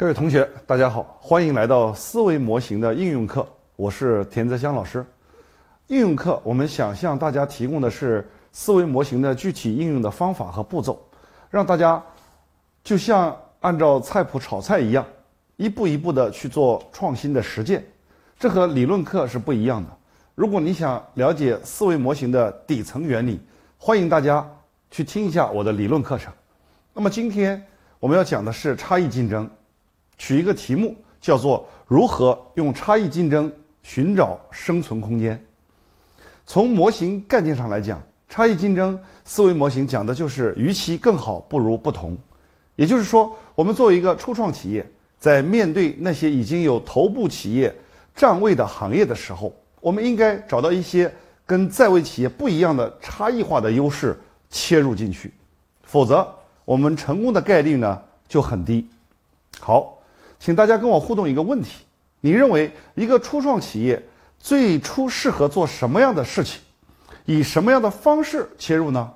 各位同学，大家好，欢迎来到思维模型的应用课。我是田泽香老师。应用课，我们想向大家提供的是思维模型的具体应用的方法和步骤，让大家就像按照菜谱炒菜一样，一步一步的去做创新的实践。这和理论课是不一样的。如果你想了解思维模型的底层原理，欢迎大家去听一下我的理论课程。那么今天我们要讲的是差异竞争。取一个题目，叫做“如何用差异竞争寻找生存空间”。从模型概念上来讲，差异竞争思维模型讲的就是与其更好，不如不同。也就是说，我们作为一个初创企业，在面对那些已经有头部企业站位的行业的时候，我们应该找到一些跟在位企业不一样的差异化的优势切入进去，否则我们成功的概率呢就很低。好。请大家跟我互动一个问题：你认为一个初创企业最初适合做什么样的事情？以什么样的方式切入呢？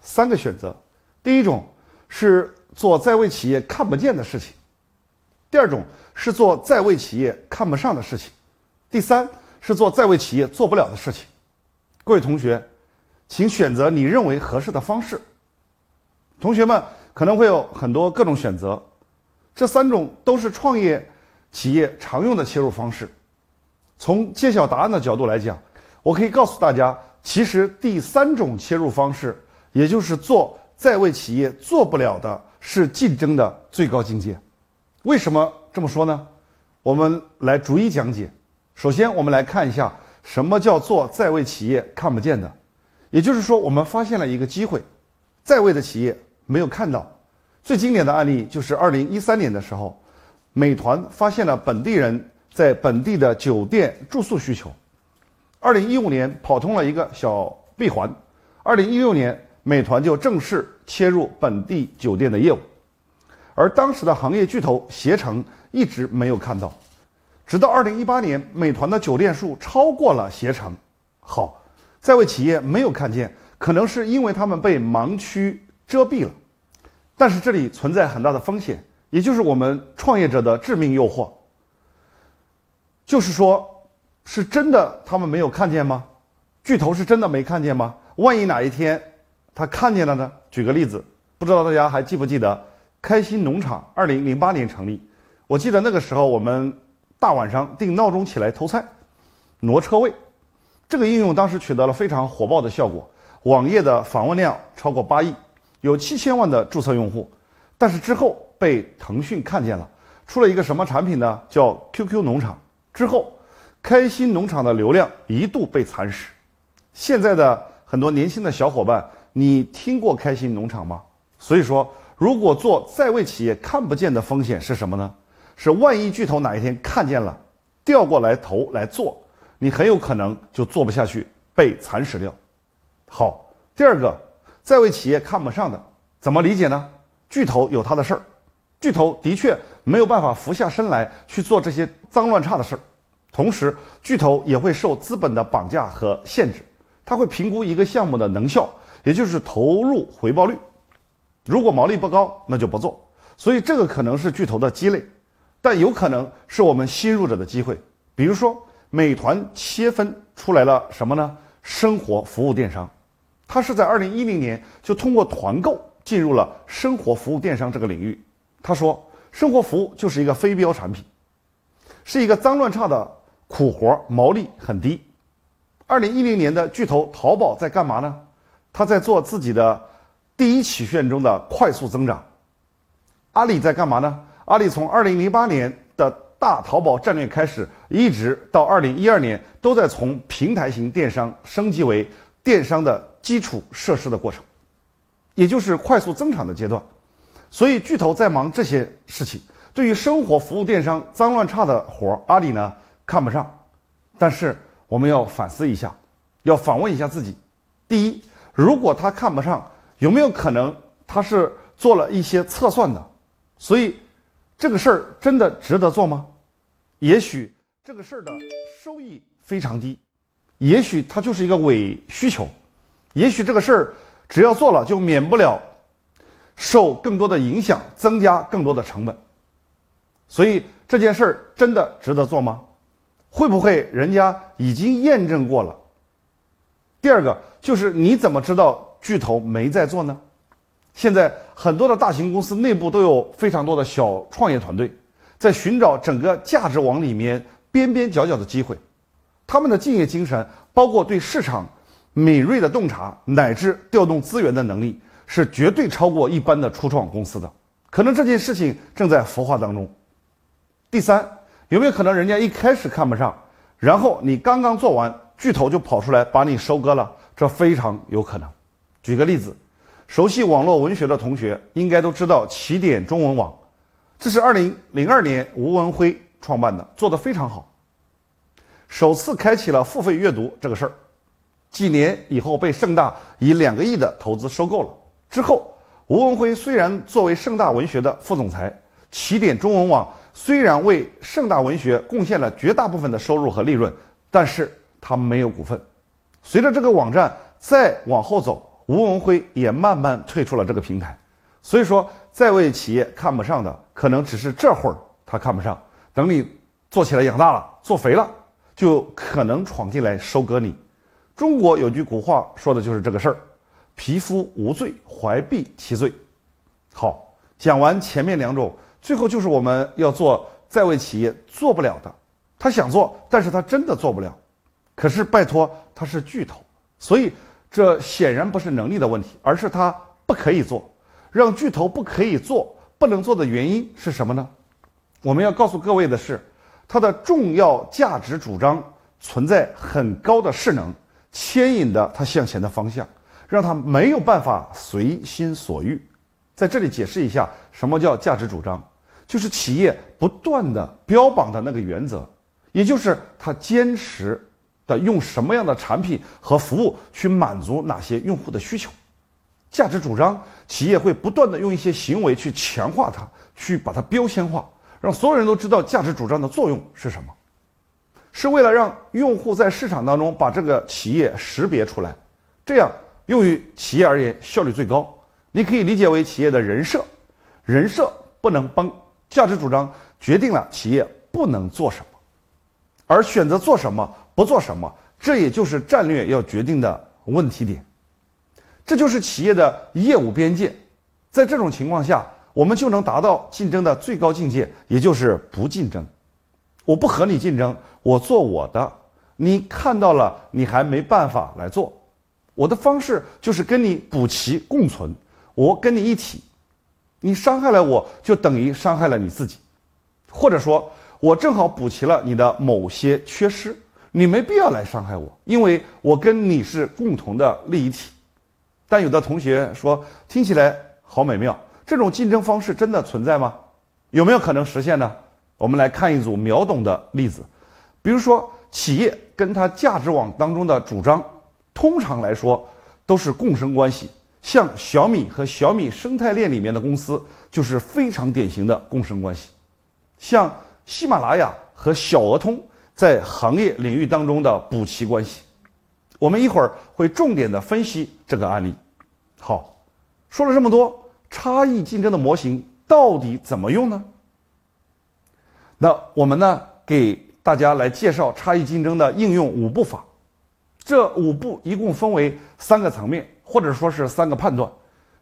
三个选择：第一种是做在位企业看不见的事情；第二种是做在位企业看不上的事情；第三是做在位企业做不了的事情。各位同学，请选择你认为合适的方式。同学们可能会有很多各种选择。这三种都是创业企业常用的切入方式。从揭晓答案的角度来讲，我可以告诉大家，其实第三种切入方式，也就是做在位企业做不了的，是竞争的最高境界。为什么这么说呢？我们来逐一讲解。首先，我们来看一下什么叫做在位企业看不见的，也就是说，我们发现了一个机会，在位的企业没有看到。最经典的案例就是二零一三年的时候，美团发现了本地人在本地的酒店住宿需求。二零一五年跑通了一个小闭环，二零一六年美团就正式切入本地酒店的业务，而当时的行业巨头携程一直没有看到，直到二零一八年，美团的酒店数超过了携程。好，在位企业没有看见，可能是因为他们被盲区遮蔽了。但是这里存在很大的风险，也就是我们创业者的致命诱惑。就是说，是真的他们没有看见吗？巨头是真的没看见吗？万一哪一天他看见了呢？举个例子，不知道大家还记不记得开心农场？二零零八年成立，我记得那个时候我们大晚上定闹钟起来偷菜、挪车位，这个应用当时取得了非常火爆的效果，网页的访问量超过八亿。有七千万的注册用户，但是之后被腾讯看见了，出了一个什么产品呢？叫 QQ 农场。之后，开心农场的流量一度被蚕食。现在的很多年轻的小伙伴，你听过开心农场吗？所以说，如果做在位企业看不见的风险是什么呢？是万一巨头哪一天看见了，调过来头来做，你很有可能就做不下去，被蚕食掉。好，第二个。在位企业看不上的，怎么理解呢？巨头有他的事儿，巨头的确没有办法俯下身来去做这些脏乱差的事儿，同时巨头也会受资本的绑架和限制，他会评估一个项目的能效，也就是投入回报率，如果毛利不高，那就不做。所以这个可能是巨头的鸡肋，但有可能是我们新入者的机会。比如说，美团切分出来了什么呢？生活服务电商。他是在二零一零年就通过团购进入了生活服务电商这个领域。他说，生活服务就是一个非标产品，是一个脏乱差的苦活，毛利很低。二零一零年的巨头淘宝在干嘛呢？他在做自己的第一曲线中的快速增长。阿里在干嘛呢？阿里从二零零八年的大淘宝战略开始，一直到二零一二年，都在从平台型电商升级为电商的。基础设施的过程，也就是快速增长的阶段，所以巨头在忙这些事情。对于生活服务电商脏乱差的活儿，阿里呢看不上。但是我们要反思一下，要反问一下自己：第一，如果他看不上，有没有可能他是做了一些测算的？所以这个事儿真的值得做吗？也许这个事儿的收益非常低，也许它就是一个伪需求。也许这个事儿只要做了，就免不了受更多的影响，增加更多的成本。所以这件事儿真的值得做吗？会不会人家已经验证过了？第二个就是你怎么知道巨头没在做呢？现在很多的大型公司内部都有非常多的小创业团队，在寻找整个价值网里面边边角角的机会。他们的敬业精神，包括对市场敏锐的洞察，乃至调动资源的能力，是绝对超过一般的初创公司的。可能这件事情正在孵化当中。第三。有没有可能人家一开始看不上，然后你刚刚做完，巨头就跑出来把你收割了？这非常有可能。举个例子，熟悉网络文学的同学应该都知道起点中文网，这是二零零二年吴文辉创办的，做得非常好。首次开启了付费阅读这个事儿，几年以后被盛大以两个亿的投资收购了。之后，吴文辉虽然作为盛大文学的副总裁，起点中文网。虽然为盛大文学贡献了绝大部分的收入和利润，但是他没有股份。随着这个网站再往后走，吴文辉也慢慢退出了这个平台。所以说，在位企业看不上的，可能只是这会儿他看不上，等你做起来养大了、做肥了，就可能闯进来收割你。中国有句古话说的就是这个事儿：“匹夫无罪，怀璧其罪。”好，讲完前面两种。最后就是我们要做在位企业做不了的，他想做，但是他真的做不了。可是拜托，他是巨头，所以这显然不是能力的问题，而是他不可以做。让巨头不可以做、不能做的原因是什么呢？我们要告诉各位的是，它的重要价值主张存在很高的势能，牵引的它向前的方向，让它没有办法随心所欲。在这里解释一下，什么叫价值主张？就是企业不断的标榜的那个原则，也就是他坚持的用什么样的产品和服务去满足哪些用户的需求。价值主张，企业会不断的用一些行为去强化它，去把它标签化，让所有人都知道价值主张的作用是什么，是为了让用户在市场当中把这个企业识别出来，这样用于企业而言效率最高。你可以理解为企业的人设，人设不能崩。价值主张决定了企业不能做什么，而选择做什么不做什么，这也就是战略要决定的问题点。这就是企业的业务边界。在这种情况下，我们就能达到竞争的最高境界，也就是不竞争。我不和你竞争，我做我的。你看到了，你还没办法来做。我的方式就是跟你补齐共存，我跟你一体。你伤害了我，就等于伤害了你自己，或者说，我正好补齐了你的某些缺失，你没必要来伤害我，因为我跟你是共同的利益体。但有的同学说，听起来好美妙，这种竞争方式真的存在吗？有没有可能实现呢？我们来看一组秒懂的例子，比如说，企业跟它价值网当中的主张，通常来说都是共生关系。像小米和小米生态链里面的公司就是非常典型的共生关系，像喜马拉雅和小鹅通在行业领域当中的补齐关系，我们一会儿会重点的分析这个案例。好，说了这么多，差异竞争的模型到底怎么用呢？那我们呢给大家来介绍差异竞争的应用五步法，这五步一共分为三个层面。或者说是三个判断，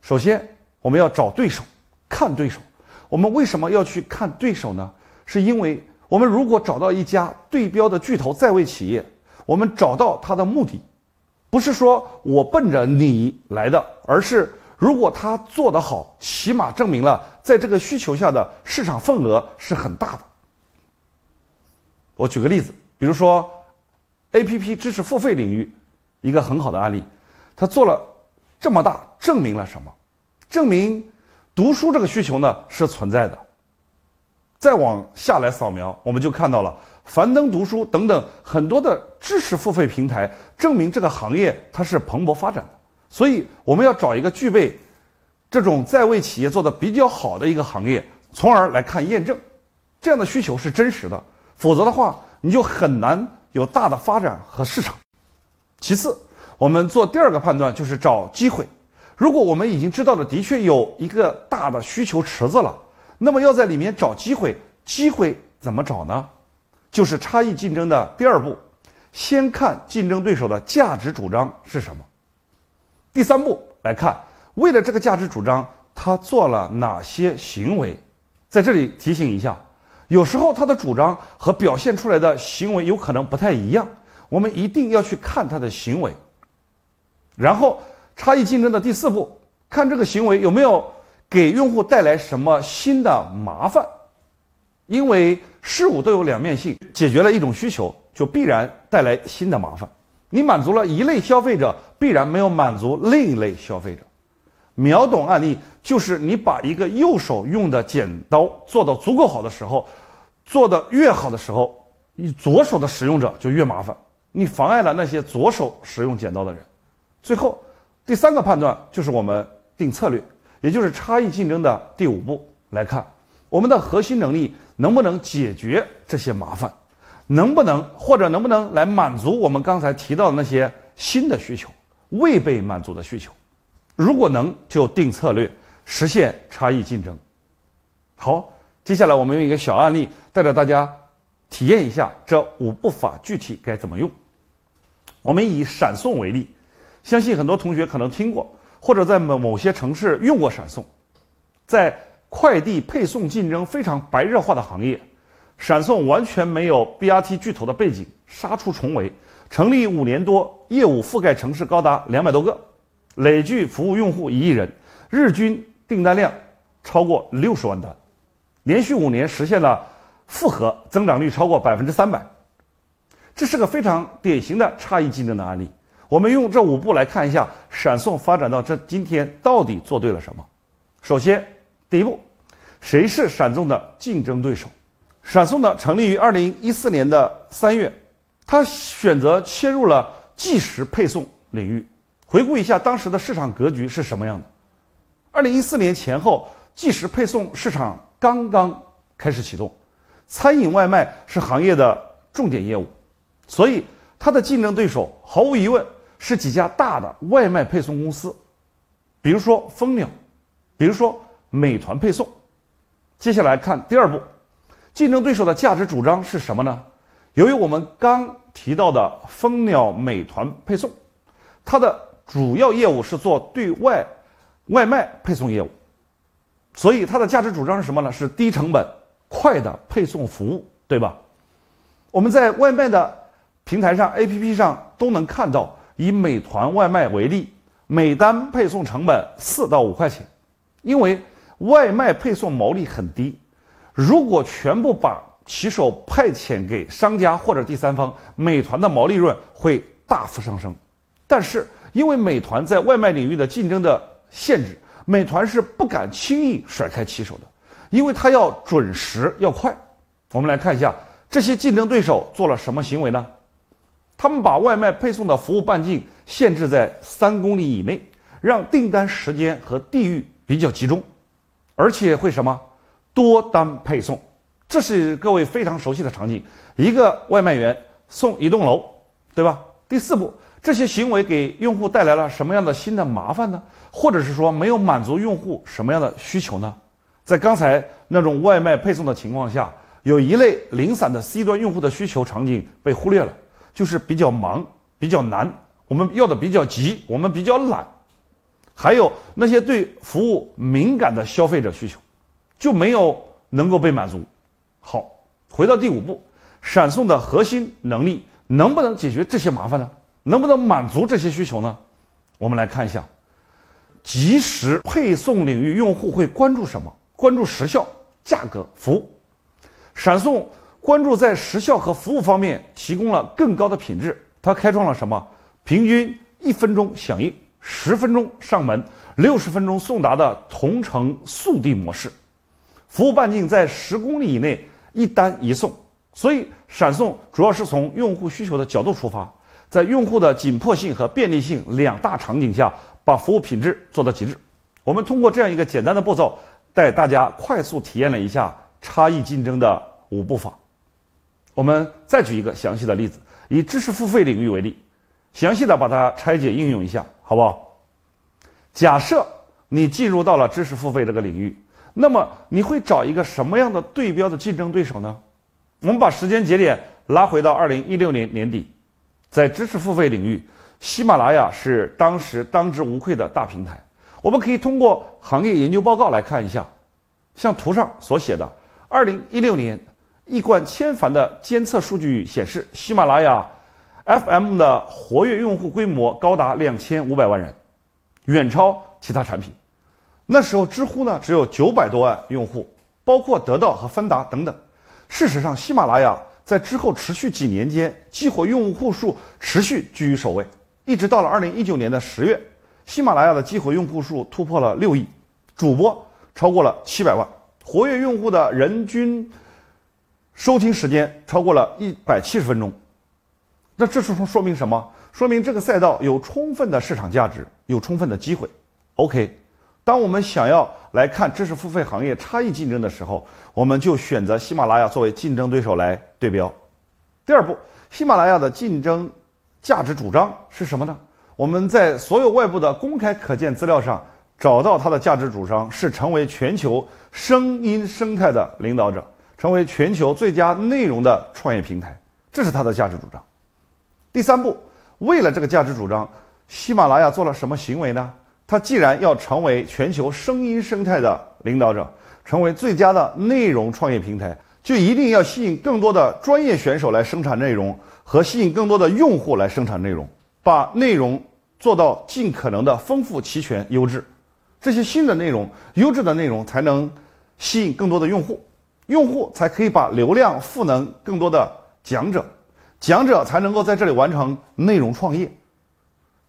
首先我们要找对手，看对手。我们为什么要去看对手呢？是因为我们如果找到一家对标的巨头在位企业，我们找到它的目的，不是说我奔着你来的，而是如果他做得好，起码证明了在这个需求下的市场份额是很大的。我举个例子，比如说，A P P 支持付费领域，一个很好的案例，它做了。这么大，证明了什么？证明读书这个需求呢是存在的。再往下来扫描，我们就看到了樊登读书等等很多的知识付费平台，证明这个行业它是蓬勃发展的。所以我们要找一个具备这种在位企业做的比较好的一个行业，从而来看验证，这样的需求是真实的。否则的话，你就很难有大的发展和市场。其次。我们做第二个判断就是找机会。如果我们已经知道了的确有一个大的需求池子了，那么要在里面找机会机会怎么找呢？就是差异竞争的第二步，先看竞争对手的价值主张是什么。第三步来看，为了这个价值主张，他做了哪些行为？在这里提醒一下，有时候他的主张和表现出来的行为有可能不太一样，我们一定要去看他的行为。然后，差异竞争的第四步，看这个行为有没有给用户带来什么新的麻烦。因为事物都有两面性，解决了一种需求，就必然带来新的麻烦。你满足了一类消费者，必然没有满足另一类消费者。秒懂案例就是你把一个右手用的剪刀做到足够好的时候，做的越好的时候，你左手的使用者就越麻烦，你妨碍了那些左手使用剪刀的人。最后，第三个判断就是我们定策略，也就是差异竞争的第五步来看。我们的核心能力能不能解决这些麻烦？能不能或者能不能来满足我们刚才提到的那些新的需求、未被满足的需求？如果能，就定策略，实现差异竞争。好，接下来我们用一个小案例带着大家体验一下这五步法具体该怎么用。我们以闪送为例，相信很多同学可能听过，或者在某某些城市用过闪送，在。快递配送竞争非常白热化的行业，闪送完全没有 BRT 巨头的背景，杀出重围，成立五年多，业务覆盖城市高达两百多个，累计服务用户一亿人，日均订单量超过六十万单，连续五年实现了复合增长率超过百分之三百，这是个非常典型的差异竞争的案例。我们用这五步来看一下，闪送发展到这今天到底做对了什么？首先。第一步，谁是闪送的竞争对手？闪送呢，成立于二零一四年的三月，它选择切入了即时配送领域。回顾一下当时的市场格局是什么样的？二零一四年前后，即时配送市场刚刚开始启动，餐饮外卖是行业的重点业务，所以它的竞争对手毫无疑问是几家大的外卖配送公司，比如说蜂鸟，比如说。美团配送，接下来看第二步，竞争对手的价值主张是什么呢？由于我们刚提到的蜂鸟、美团配送，它的主要业务是做对外外卖配送业务，所以它的价值主张是什么呢？是低成本、快的配送服务，对吧？我们在外卖的平台上、APP 上都能看到，以美团外卖为例，每单配送成本四到五块钱，因为。外卖配送毛利很低，如果全部把骑手派遣给商家或者第三方，美团的毛利润会大幅上升。但是因为美团在外卖领域的竞争的限制，美团是不敢轻易甩开骑手的，因为它要准时要快。我们来看一下这些竞争对手做了什么行为呢？他们把外卖配送的服务半径限制在三公里以内，让订单时间和地域比较集中。而且会什么多单配送，这是各位非常熟悉的场景。一个外卖员送一栋楼，对吧？第四步，这些行为给用户带来了什么样的新的麻烦呢？或者是说没有满足用户什么样的需求呢？在刚才那种外卖配送的情况下，有一类零散的 C 端用户的需求场景被忽略了，就是比较忙、比较难，我们要的比较急，我们比较懒。还有那些对服务敏感的消费者需求，就没有能够被满足。好，回到第五步，闪送的核心能力能不能解决这些麻烦呢？能不能满足这些需求呢？我们来看一下，即时配送领域用户会关注什么？关注时效、价格、服务。闪送关注在时效和服务方面提供了更高的品质。它开创了什么？平均一分钟响应。十分钟上门，六十分钟送达的同城速递模式，服务半径在十公里以内，一单一送。所以闪送主要是从用户需求的角度出发，在用户的紧迫性和便利性两大场景下，把服务品质做到极致。我们通过这样一个简单的步骤，带大家快速体验了一下差异竞争的五步法。我们再举一个详细的例子，以知识付费领域为例，详细的把它拆解应用一下。好不好？假设你进入到了知识付费这个领域，那么你会找一个什么样的对标的竞争对手呢？我们把时间节点拉回到二零一六年年底，在知识付费领域，喜马拉雅是当时当之无愧的大平台。我们可以通过行业研究报告来看一下，像图上所写的，二零一六年一贯千帆的监测数据显示，喜马拉雅 FM 的活跃用户规模高达两千五百万人，远超其他产品。那时候，知乎呢只有九百多万用户，包括得到和芬达等等。事实上，喜马拉雅在之后持续几年间，激活用户数持续居于首位，一直到了二零一九年的十月，喜马拉雅的激活用户数突破了六亿，主播超过了七百万，活跃用户的人均收听时间超过了一百七十分钟。那这是说说明什么？说明这个赛道有充分的市场价值，有充分的机会。OK。当我们想要来看知识付费行业差异竞争的时候，我们就选择喜马拉雅作为竞争对手来对标。第二步，喜马拉雅的竞争价值主张是什么呢？我们在所有外部的公开可见资料上找到它的价值主张是成为全球声音生态的领导者，成为全球最佳内容的创业平台，这是它的价值主张。第三步，为了这个价值主张，喜马拉雅做了什么行为呢？它既然要成为全球声音生态的领导者，成为最佳的内容创业平台，就一定要吸引更多的专业选手来生产内容，和吸引更多的用户来生产内容，把内容做到尽可能的丰富、齐全、优质。这些新的内容、优质的内容才能吸引更多的用户，用户才可以把流量赋能更多的讲者，讲者才能够在这里完成内容创业，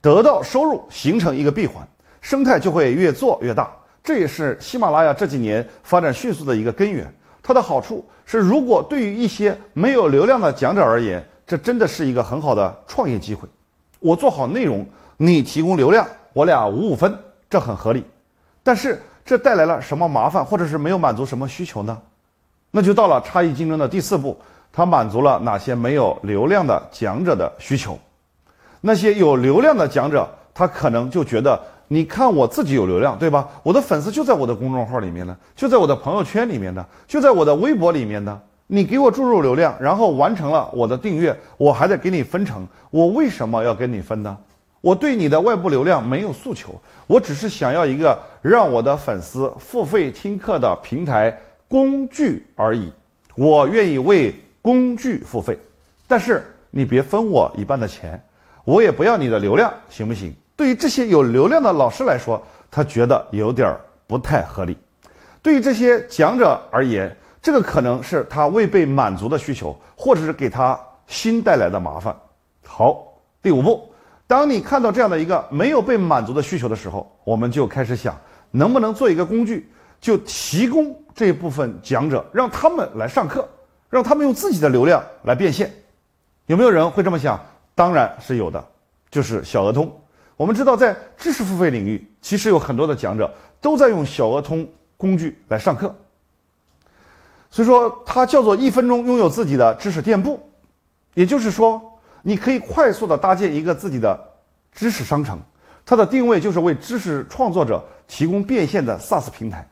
得到收入，形成一个闭环。生态就会越做越大，这也是喜马拉雅这几年发展迅速的一个根源。它的好处是，如果对于一些没有流量的讲者而言，这真的是一个很好的创业机会。我做好内容，你提供流量，我俩五五分，这很合理。但是这带来了什么麻烦，或者是没有满足什么需求呢？那就到了差异竞争的第四步，它满足了哪些没有流量的讲者的需求？那些有流量的讲者，他可能就觉得。你看我自己有流量，对吧？我的粉丝就在我的公众号里面呢，就在我的朋友圈里面呢，就在我的微博里面呢。你给我注入流量，然后完成了我的订阅，我还得给你分成。我为什么要跟你分呢？我对你的外部流量没有诉求，我只是想要一个让我的粉丝付费听课的平台工具而已。我愿意为工具付费，但是你别分我一半的钱，我也不要你的流量，行不行？对于这些有流量的老师来说，他觉得有点不太合理；对于这些讲者而言，这个可能是他未被满足的需求，或者是给他新带来的麻烦。好，第五步，当你看到这样的一个没有被满足的需求的时候，我们就开始想，能不能做一个工具，就提供这部分讲者，让他们来上课，让他们用自己的流量来变现。有没有人会这么想？当然是有的，就是小额通。我们知道，在知识付费领域，其实有很多的讲者都在用小额通工具来上课。所以说，它叫做一分钟拥有自己的知识店铺，也就是说，你可以快速的搭建一个自己的知识商城。它的定位就是为知识创作者提供变现的 SaaS 平台。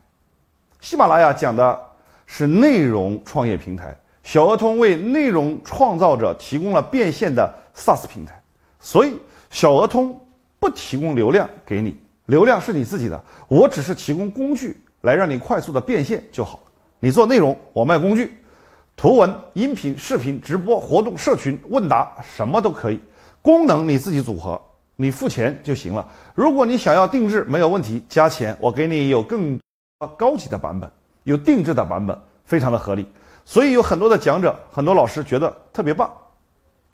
喜马拉雅讲的是内容创业平台，小额通为内容创造者提供了变现的 SaaS 平台。所以，小额通。不提供流量给你，流量是你自己的，我只是提供工具来让你快速的变现就好。你做内容，我卖工具，图文、音频、视频、直播、活动、社群、问答，什么都可以。功能你自己组合，你付钱就行了。如果你想要定制，没有问题，加钱，我给你有更高级的版本，有定制的版本，非常的合理。所以有很多的讲者，很多老师觉得特别棒。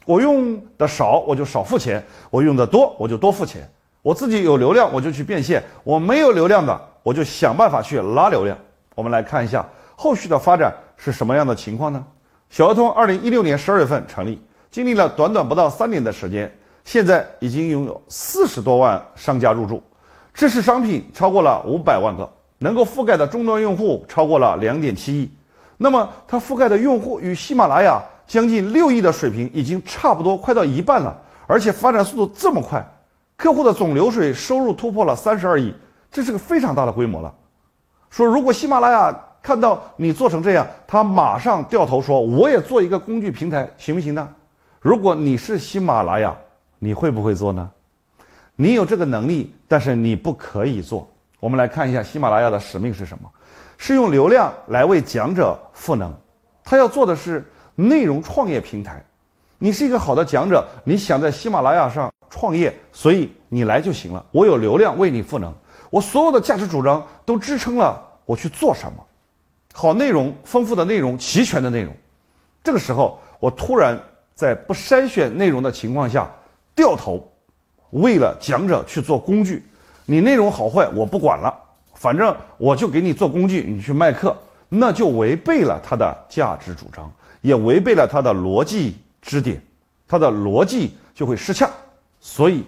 我用的少，我就少付钱；我用的多，我就多付钱。我自己有流量，我就去变现；我没有流量的，我就想办法去拉流量。我们来看一下后续的发展是什么样的情况呢？小鹅通二零一六年十二月份成立，经历了短短不到三年的时间，现在已经拥有四十多万商家入驻，知识商品超过了五百万个，能够覆盖的终端用户超过了两点七亿。那么它覆盖的用户与喜马拉雅。将近六亿的水平已经差不多快到一半了，而且发展速度这么快，客户的总流水收入突破了三十二亿，这是个非常大的规模了。说如果喜马拉雅看到你做成这样，他马上掉头说我也做一个工具平台，行不行呢？如果你是喜马拉雅，你会不会做呢？你有这个能力，但是你不可以做。我们来看一下喜马拉雅的使命是什么？是用流量来为讲者赋能。他要做的是内容创业平台。你是一个好的讲者，你想在喜马拉雅上创业，所以你来就行了。我有流量为你赋能，我所有的价值主张都支撑了我去做什么。好内容、丰富的内容、齐全的内容。这个时候，我突然在不筛选内容的情况下掉头，为了讲者去做工具。你内容好坏我不管了，反正我就给你做工具，你去卖课，那就违背了他的价值主张，也违背了他的逻辑。支点，他的逻辑就会失洽，所以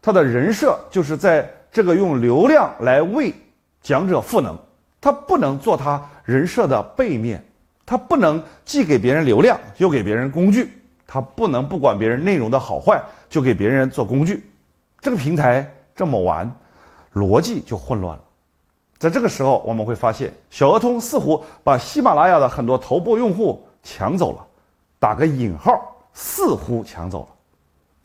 他的人设就是在这个用流量来为讲者赋能，他不能做他人设的背面，他不能既给别人流量又给别人工具，他不能不管别人内容的好坏就给别人做工具，这个平台这么玩，逻辑就混乱了。在这个时候，我们会发现小鹅通似乎把喜马拉雅的很多头部用户抢走了。打个引号，似乎抢走了，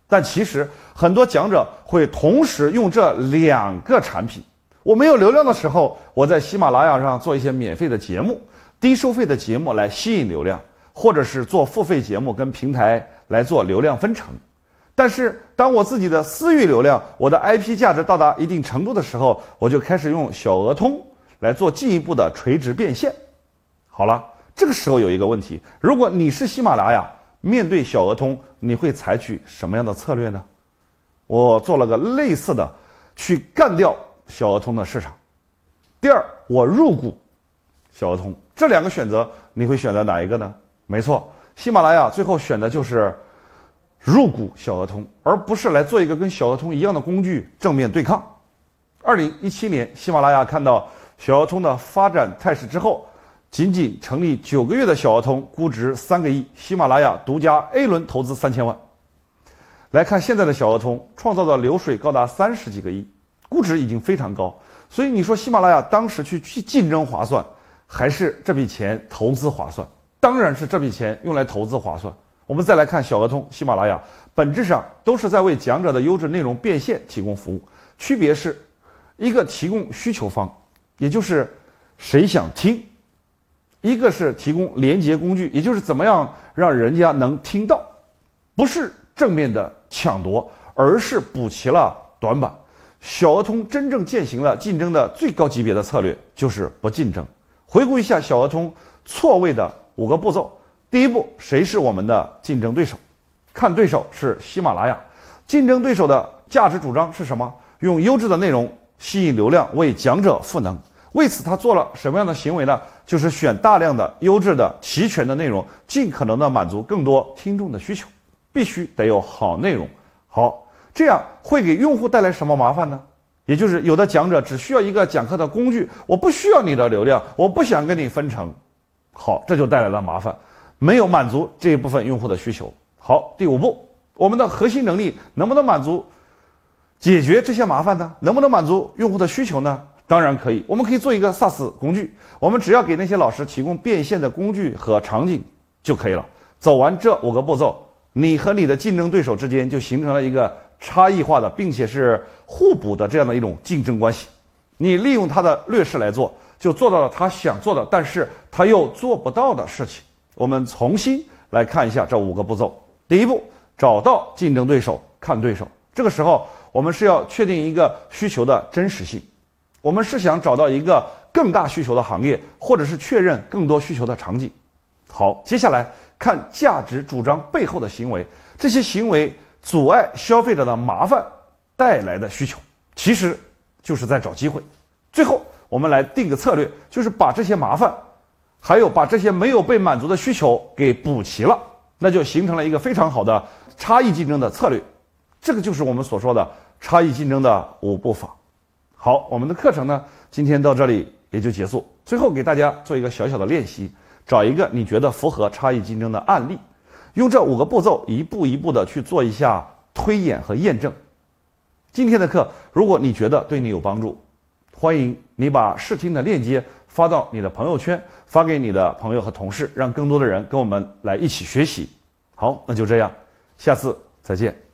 但其实很多讲者会同时用这两个产品。我没有流量的时候，我在喜马拉雅上做一些免费的节目、低收费的节目来吸引流量，或者是做付费节目跟平台来做流量分成。但是当我自己的私域流量、我的 IP 价值到达一定程度的时候，我就开始用小鹅通来做进一步的垂直变现。好了。这个时候有一个问题，如果你是喜马拉雅，面对小鹅通，你会采取什么样的策略呢？我做了个类似的，去干掉小鹅通的市场。第二，我入股小鹅通，这两个选择，你会选择哪一个呢？没错，喜马拉雅最后选的就是入股小鹅通，而不是来做一个跟小鹅通一样的工具正面对抗。二零一七年，喜马拉雅看到小鹅通的发展态势之后。仅仅成立九个月的小鹅通，估值三个亿，喜马拉雅独家 A 轮投资三千万。来看现在的小鹅通，创造的流水高达三十几个亿，估值已经非常高。所以你说喜马拉雅当时去去竞争划算，还是这笔钱投资划算？当然是这笔钱用来投资划算。我们再来看小鹅通、喜马拉雅，本质上都是在为讲者的优质内容变现提供服务，区别是一个提供需求方，也就是谁想听。一个是提供连接工具，也就是怎么样让人家能听到，不是正面的抢夺，而是补齐了短板。小鹅通真正践行了竞争的最高级别的策略，就是不竞争。回顾一下小鹅通错位的五个步骤：第一步，谁是我们的竞争对手？看对手是喜马拉雅，竞争对手的价值主张是什么？用优质的内容吸引流量，为讲者赋能。为此，他做了什么样的行为呢？就是选大量的优质的、齐全的内容，尽可能的满足更多听众的需求。必须得有好内容，好，这样会给用户带来什么麻烦呢？也就是有的讲者只需要一个讲课的工具，我不需要你的流量，我不想跟你分成。好，这就带来了麻烦，没有满足这一部分用户的需求。好，第五步，我们的核心能力能不能满足解决这些麻烦呢？能不能满足用户的需求呢？当然可以，我们可以做一个 SaaS 工具，我们只要给那些老师提供变现的工具和场景就可以了。走完这五个步骤，你和你的竞争对手之间就形成了一个差异化的，并且是互补的这样的一种竞争关系。你利用他的劣势来做，就做到了他想做的，但是他又做不到的事情。我们重新来看一下这五个步骤。第一步，找到竞争对手，看对手。这个时候，我们是要确定一个需求的真实性。我们是想找到一个更大需求的行业，或者是确认更多需求的场景。好，接下来看价值主张背后的行为，这些行为阻碍消费者的麻烦带来的需求，其实就是在找机会。最后，我们来定个策略，就是把这些麻烦，还有把这些没有被满足的需求给补齐了，那就形成了一个非常好的差异竞争的策略。这个就是我们所说的差异竞争的五步法。好，我们的课程呢，今天到这里也就结束。最后给大家做一个小小的练习，找一个你觉得符合差异竞争的案例，用这五个步骤一步一步的去做一下推演和验证。今天的课，如果你觉得对你有帮助，欢迎你把试听的链接发到你的朋友圈，发给你的朋友和同事，让更多的人跟我们来一起学习。好，那就这样，下次再见。